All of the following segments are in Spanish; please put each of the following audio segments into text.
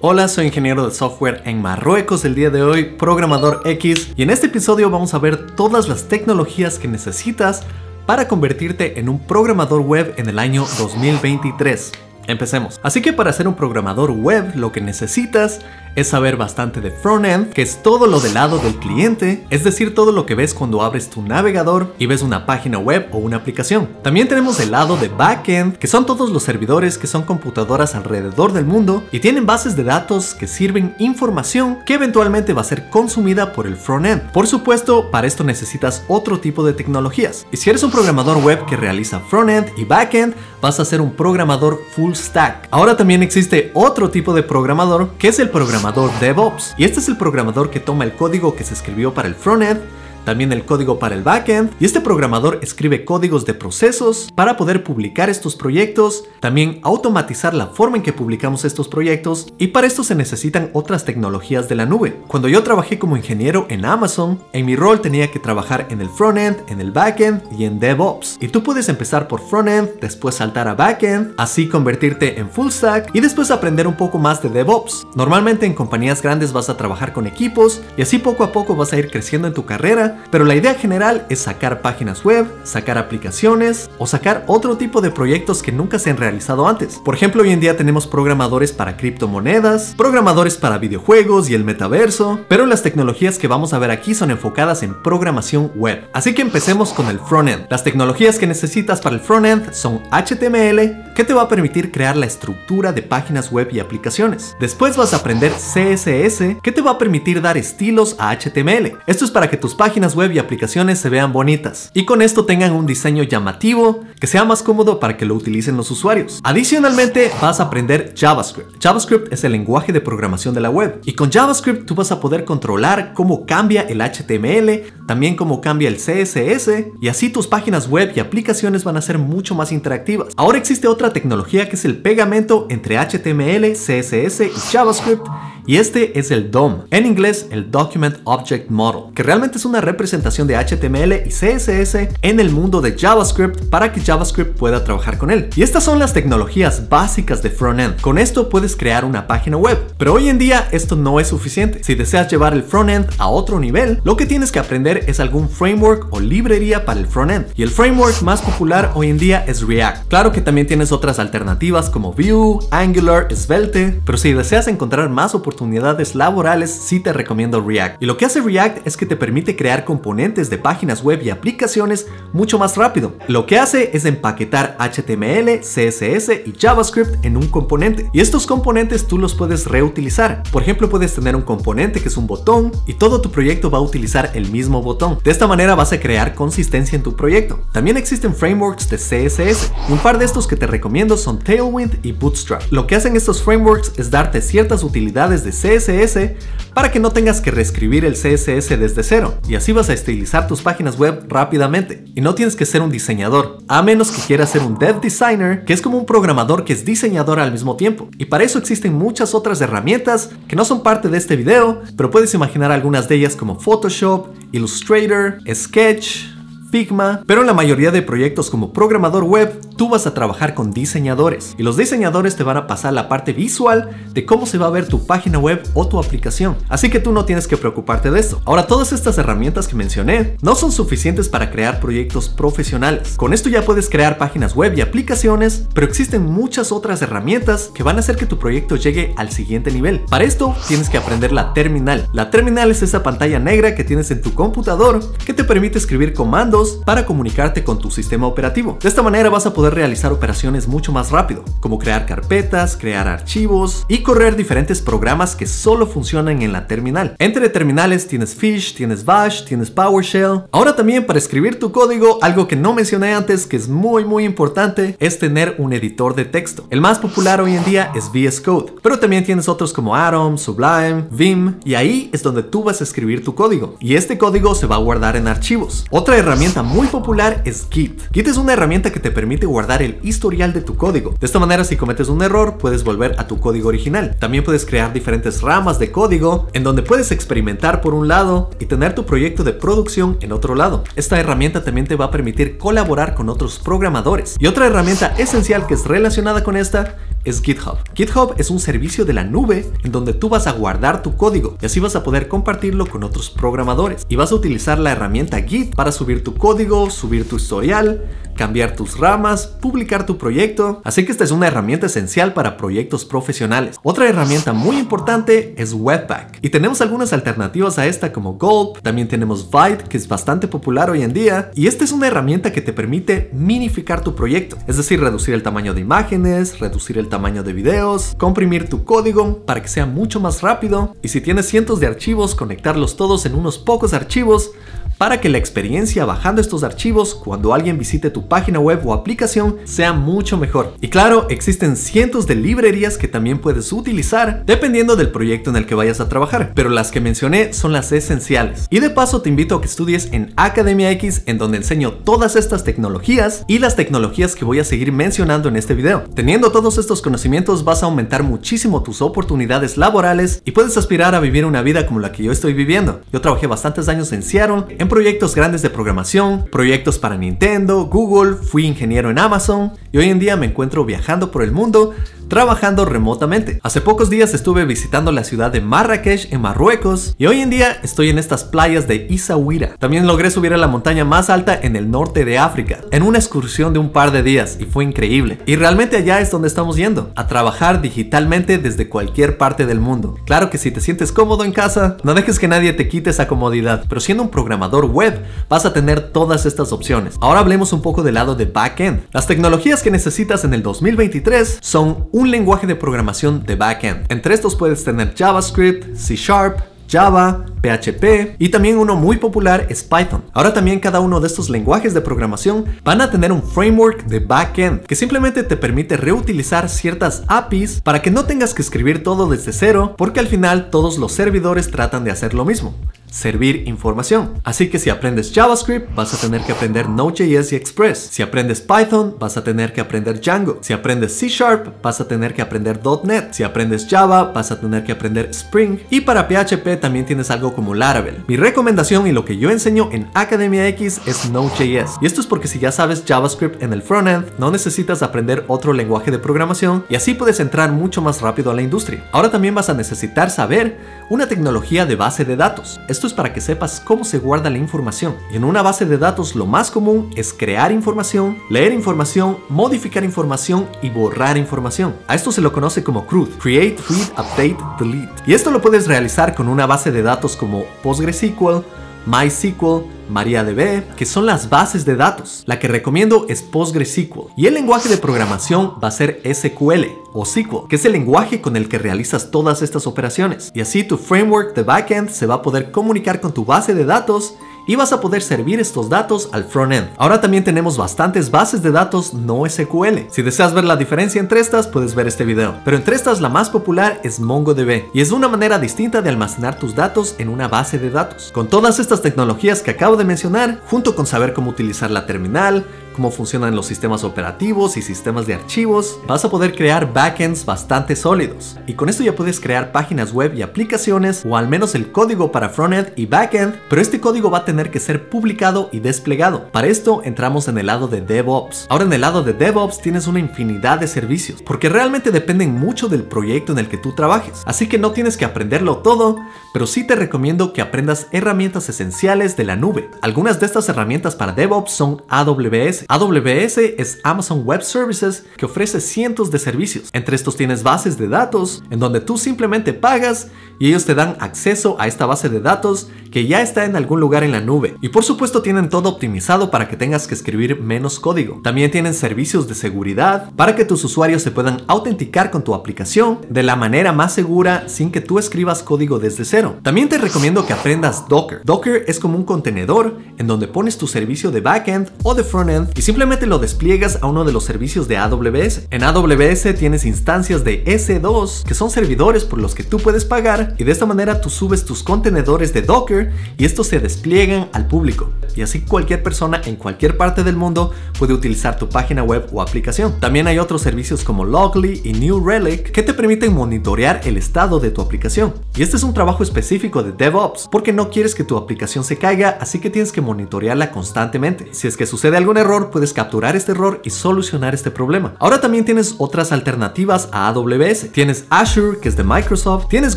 Hola, soy ingeniero de software en Marruecos el día de hoy, programador X, y en este episodio vamos a ver todas las tecnologías que necesitas para convertirte en un programador web en el año 2023. Empecemos. Así que para ser un programador web lo que necesitas es saber bastante de frontend, que es todo lo del lado del cliente, es decir, todo lo que ves cuando abres tu navegador y ves una página web o una aplicación. También tenemos el lado de backend, que son todos los servidores que son computadoras alrededor del mundo y tienen bases de datos que sirven información que eventualmente va a ser consumida por el frontend. Por supuesto, para esto necesitas otro tipo de tecnologías. Y si eres un programador web que realiza frontend y backend, vas a ser un programador full stack. Ahora también existe otro tipo de programador que es el programador DevOps. Y este es el programador que toma el código que se escribió para el frontend también el código para el backend, y este programador escribe códigos de procesos para poder publicar estos proyectos, también automatizar la forma en que publicamos estos proyectos, y para esto se necesitan otras tecnologías de la nube. Cuando yo trabajé como ingeniero en Amazon, en mi rol tenía que trabajar en el frontend, en el backend y en DevOps. Y tú puedes empezar por frontend, después saltar a backend, así convertirte en full stack y después aprender un poco más de DevOps. Normalmente en compañías grandes vas a trabajar con equipos y así poco a poco vas a ir creciendo en tu carrera pero la idea general es sacar páginas web, sacar aplicaciones o sacar otro tipo de proyectos que nunca se han realizado antes. Por ejemplo, hoy en día tenemos programadores para criptomonedas, programadores para videojuegos y el metaverso, pero las tecnologías que vamos a ver aquí son enfocadas en programación web. Así que empecemos con el frontend. Las tecnologías que necesitas para el frontend son HTML, que te va a permitir crear la estructura de páginas web y aplicaciones. Después vas a aprender CSS, que te va a permitir dar estilos a HTML. Esto es para que tus páginas web y aplicaciones se vean bonitas y con esto tengan un diseño llamativo que sea más cómodo para que lo utilicen los usuarios. Adicionalmente vas a aprender JavaScript. JavaScript es el lenguaje de programación de la web y con JavaScript tú vas a poder controlar cómo cambia el HTML, también cómo cambia el CSS y así tus páginas web y aplicaciones van a ser mucho más interactivas. Ahora existe otra tecnología que es el pegamento entre HTML, CSS y JavaScript y este es el DOM, en inglés el Document Object Model, que realmente es una representación de HTML y CSS en el mundo de JavaScript para que JavaScript pueda trabajar con él. Y estas son las tecnologías básicas de frontend. Con esto puedes crear una página web, pero hoy en día esto no es suficiente. Si deseas llevar el frontend a otro nivel, lo que tienes que aprender es algún framework o librería para el frontend. Y el framework más popular hoy en día es React. Claro que también tienes otras alternativas como Vue, Angular, Svelte, pero si deseas encontrar más oportunidades oportunidades laborales, sí te recomiendo React. Y lo que hace React es que te permite crear componentes de páginas web y aplicaciones mucho más rápido. Lo que hace es empaquetar HTML, CSS y JavaScript en un componente. Y estos componentes tú los puedes reutilizar. Por ejemplo, puedes tener un componente que es un botón y todo tu proyecto va a utilizar el mismo botón. De esta manera vas a crear consistencia en tu proyecto. También existen frameworks de CSS. Un par de estos que te recomiendo son Tailwind y Bootstrap. Lo que hacen estos frameworks es darte ciertas utilidades de CSS para que no tengas que reescribir el CSS desde cero y así vas a estilizar tus páginas web rápidamente. Y no tienes que ser un diseñador, a menos que quieras ser un dev designer, que es como un programador que es diseñador al mismo tiempo. Y para eso existen muchas otras herramientas que no son parte de este video, pero puedes imaginar algunas de ellas como Photoshop, Illustrator, Sketch, Figma, pero en la mayoría de proyectos como programador web, tú vas a trabajar con diseñadores y los diseñadores te van a pasar la parte visual de cómo se va a ver tu página web o tu aplicación. Así que tú no tienes que preocuparte de esto. Ahora, todas estas herramientas que mencioné no son suficientes para crear proyectos profesionales. Con esto ya puedes crear páginas web y aplicaciones, pero existen muchas otras herramientas que van a hacer que tu proyecto llegue al siguiente nivel. Para esto, tienes que aprender la terminal. La terminal es esa pantalla negra que tienes en tu computador que te permite escribir comandos para comunicarte con tu sistema operativo. De esta manera vas a poder realizar operaciones mucho más rápido, como crear carpetas, crear archivos y correr diferentes programas que solo funcionan en la terminal. Entre terminales tienes Fish, tienes Bash, tienes PowerShell. Ahora también para escribir tu código, algo que no mencioné antes que es muy muy importante es tener un editor de texto. El más popular hoy en día es VS Code, pero también tienes otros como Atom, Sublime, Vim y ahí es donde tú vas a escribir tu código y este código se va a guardar en archivos. Otra herramienta muy popular es Git. Git es una herramienta que te permite guardar el historial de tu código. De esta manera, si cometes un error, puedes volver a tu código original. También puedes crear diferentes ramas de código en donde puedes experimentar por un lado y tener tu proyecto de producción en otro lado. Esta herramienta también te va a permitir colaborar con otros programadores. Y otra herramienta esencial que es relacionada con esta es GitHub. GitHub es un servicio de la nube en donde tú vas a guardar tu código y así vas a poder compartirlo con otros programadores. Y vas a utilizar la herramienta Git para subir tu código, subir tu historial, cambiar tus ramas, publicar tu proyecto. Así que esta es una herramienta esencial para proyectos profesionales. Otra herramienta muy importante es Webpack. Y tenemos algunas alternativas a esta como Gulp, también tenemos Vite, que es bastante popular hoy en día. Y esta es una herramienta que te permite minificar tu proyecto, es decir, reducir el tamaño de imágenes, reducir el tamaño de videos, comprimir tu código para que sea mucho más rápido. Y si tienes cientos de archivos, conectarlos todos en unos pocos archivos para que la experiencia bajando estos archivos cuando alguien visite tu página web o aplicación sea mucho mejor. Y claro, existen cientos de librerías que también puedes utilizar dependiendo del proyecto en el que vayas a trabajar, pero las que mencioné son las esenciales. Y de paso te invito a que estudies en Academia X en donde enseño todas estas tecnologías y las tecnologías que voy a seguir mencionando en este video. Teniendo todos estos conocimientos vas a aumentar muchísimo tus oportunidades laborales y puedes aspirar a vivir una vida como la que yo estoy viviendo. Yo trabajé bastantes años en Seattle, proyectos grandes de programación, proyectos para Nintendo, Google, fui ingeniero en Amazon y hoy en día me encuentro viajando por el mundo trabajando remotamente. Hace pocos días estuve visitando la ciudad de Marrakech en Marruecos y hoy en día estoy en estas playas de Isaouira. También logré subir a la montaña más alta en el norte de África en una excursión de un par de días y fue increíble. Y realmente allá es donde estamos yendo, a trabajar digitalmente desde cualquier parte del mundo. Claro que si te sientes cómodo en casa, no dejes que nadie te quite esa comodidad, pero siendo un programador web vas a tener todas estas opciones. Ahora hablemos un poco del lado de backend. Las tecnologías que necesitas en el 2023 son un lenguaje de programación de backend. Entre estos puedes tener JavaScript, C Sharp, Java, PHP y también uno muy popular es Python. Ahora también cada uno de estos lenguajes de programación van a tener un framework de backend que simplemente te permite reutilizar ciertas APIs para que no tengas que escribir todo desde cero porque al final todos los servidores tratan de hacer lo mismo servir información. Así que si aprendes JavaScript, vas a tener que aprender Node.js y Express. Si aprendes Python, vas a tener que aprender Django. Si aprendes C Sharp, vas a tener que aprender .NET. Si aprendes Java, vas a tener que aprender Spring. Y para PHP también tienes algo como Laravel. Mi recomendación y lo que yo enseño en Academia X es Node.js. Y esto es porque si ya sabes JavaScript en el frontend, no necesitas aprender otro lenguaje de programación y así puedes entrar mucho más rápido a la industria. Ahora también vas a necesitar saber una tecnología de base de datos. Esto es para que sepas cómo se guarda la información. En una base de datos lo más común es crear información, leer información, modificar información y borrar información. A esto se lo conoce como CRUD, Create, Read, Update, Delete. Y esto lo puedes realizar con una base de datos como PostgreSQL, MySQL, MariaDB, que son las bases de datos. La que recomiendo es PostgreSQL. Y el lenguaje de programación va a ser SQL o SQL, que es el lenguaje con el que realizas todas estas operaciones. Y así tu framework de backend se va a poder comunicar con tu base de datos y vas a poder servir estos datos al frontend. Ahora también tenemos bastantes bases de datos no SQL. Si deseas ver la diferencia entre estas, puedes ver este video. Pero entre estas la más popular es MongoDB y es una manera distinta de almacenar tus datos en una base de datos. Con todas estas tecnologías que acabo de mencionar, junto con saber cómo utilizar la terminal, cómo funcionan los sistemas operativos y sistemas de archivos, vas a poder crear backends bastante sólidos. Y con esto ya puedes crear páginas web y aplicaciones, o al menos el código para frontend y backend, pero este código va a tener que ser publicado y desplegado. Para esto entramos en el lado de DevOps. Ahora en el lado de DevOps tienes una infinidad de servicios, porque realmente dependen mucho del proyecto en el que tú trabajes. Así que no tienes que aprenderlo todo, pero sí te recomiendo que aprendas herramientas esenciales de la nube. Algunas de estas herramientas para DevOps son AWS, AWS es Amazon Web Services que ofrece cientos de servicios. Entre estos tienes bases de datos en donde tú simplemente pagas y ellos te dan acceso a esta base de datos que ya está en algún lugar en la nube. Y por supuesto tienen todo optimizado para que tengas que escribir menos código. También tienen servicios de seguridad para que tus usuarios se puedan autenticar con tu aplicación de la manera más segura sin que tú escribas código desde cero. También te recomiendo que aprendas Docker. Docker es como un contenedor en donde pones tu servicio de backend o de frontend y simplemente lo despliegas a uno de los servicios de AWS. En AWS tienes instancias de S2 que son servidores por los que tú puedes pagar y de esta manera tú subes tus contenedores de Docker y estos se despliegan al público. Y así cualquier persona en cualquier parte del mundo puede utilizar tu página web o aplicación. También hay otros servicios como Logly y New Relic que te permiten monitorear el estado de tu aplicación. Y este es un trabajo específico de DevOps porque no quieres que tu aplicación se caiga, así que tienes que monitorearla constantemente. Si es que sucede algún error, puedes capturar este error y solucionar este problema. Ahora también tienes otras alternativas a AWS. Tienes Azure, que es de Microsoft, tienes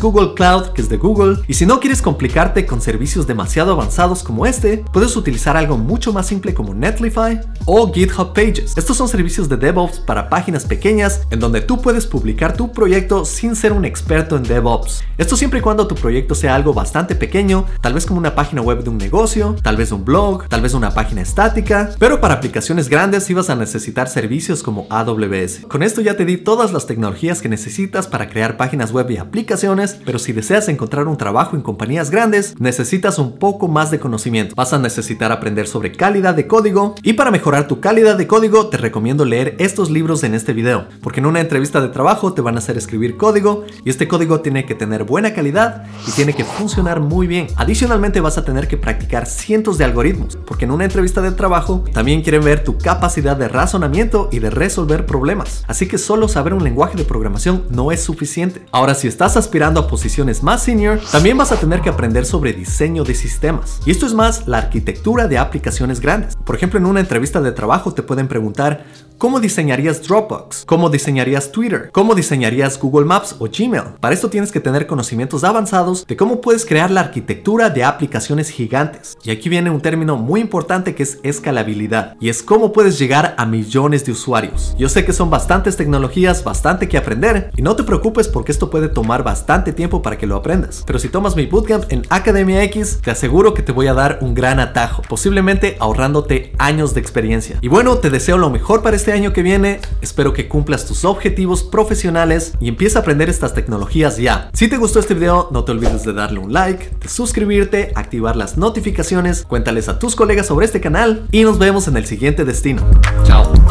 Google Cloud, que es de Google, y si no quieres complicarte con servicios demasiado avanzados como este, puedes utilizar algo mucho más simple como Netlify o GitHub Pages. Estos son servicios de DevOps para páginas pequeñas en donde tú puedes publicar tu proyecto sin ser un experto en DevOps. Esto siempre y cuando tu proyecto sea algo bastante pequeño, tal vez como una página web de un negocio, tal vez un blog, tal vez una página estática, pero para aplicaciones grandes vas a necesitar servicios como AWS. Con esto ya te di todas las tecnologías que necesitas para crear páginas web y aplicaciones, pero si deseas encontrar un trabajo en compañías grandes, necesitas un poco más de conocimiento. Vas a necesitar aprender sobre calidad de código y para mejorar tu calidad de código te recomiendo leer estos libros en este video, porque en una entrevista de trabajo te van a hacer escribir código y este código tiene que tener buena calidad y tiene que funcionar muy bien. Adicionalmente vas a tener que practicar cientos de algoritmos, porque en una entrevista de trabajo también quieren ver tu capacidad de razonamiento y de resolver problemas. Así que solo saber un lenguaje de programación no es suficiente. Ahora, si estás aspirando a posiciones más senior, también vas a tener que aprender sobre diseño de sistemas. Y esto es más la arquitectura de aplicaciones grandes. Por ejemplo, en una entrevista de trabajo te pueden preguntar ¿Cómo diseñarías Dropbox? ¿Cómo diseñarías Twitter? ¿Cómo diseñarías Google Maps o Gmail? Para esto tienes que tener conocimientos avanzados de cómo puedes crear la arquitectura de aplicaciones gigantes. Y aquí viene un término muy importante que es escalabilidad. Y es cómo puedes llegar a millones de usuarios. Yo sé que son bastantes tecnologías, bastante que aprender. Y no te preocupes porque esto puede tomar bastante tiempo para que lo aprendas. Pero si tomas mi bootcamp en Academia X, te aseguro que te voy a dar un gran atajo. Posiblemente ahorrándote años de experiencia. Y bueno, te deseo lo mejor para este año que viene. Espero que cumplas tus objetivos profesionales y empieza a aprender estas tecnologías ya. Si te gustó este video, no te olvides de darle un like, de suscribirte, activar las notificaciones, cuéntales a tus colegas sobre este canal y nos vemos en el siguiente destino. Chao.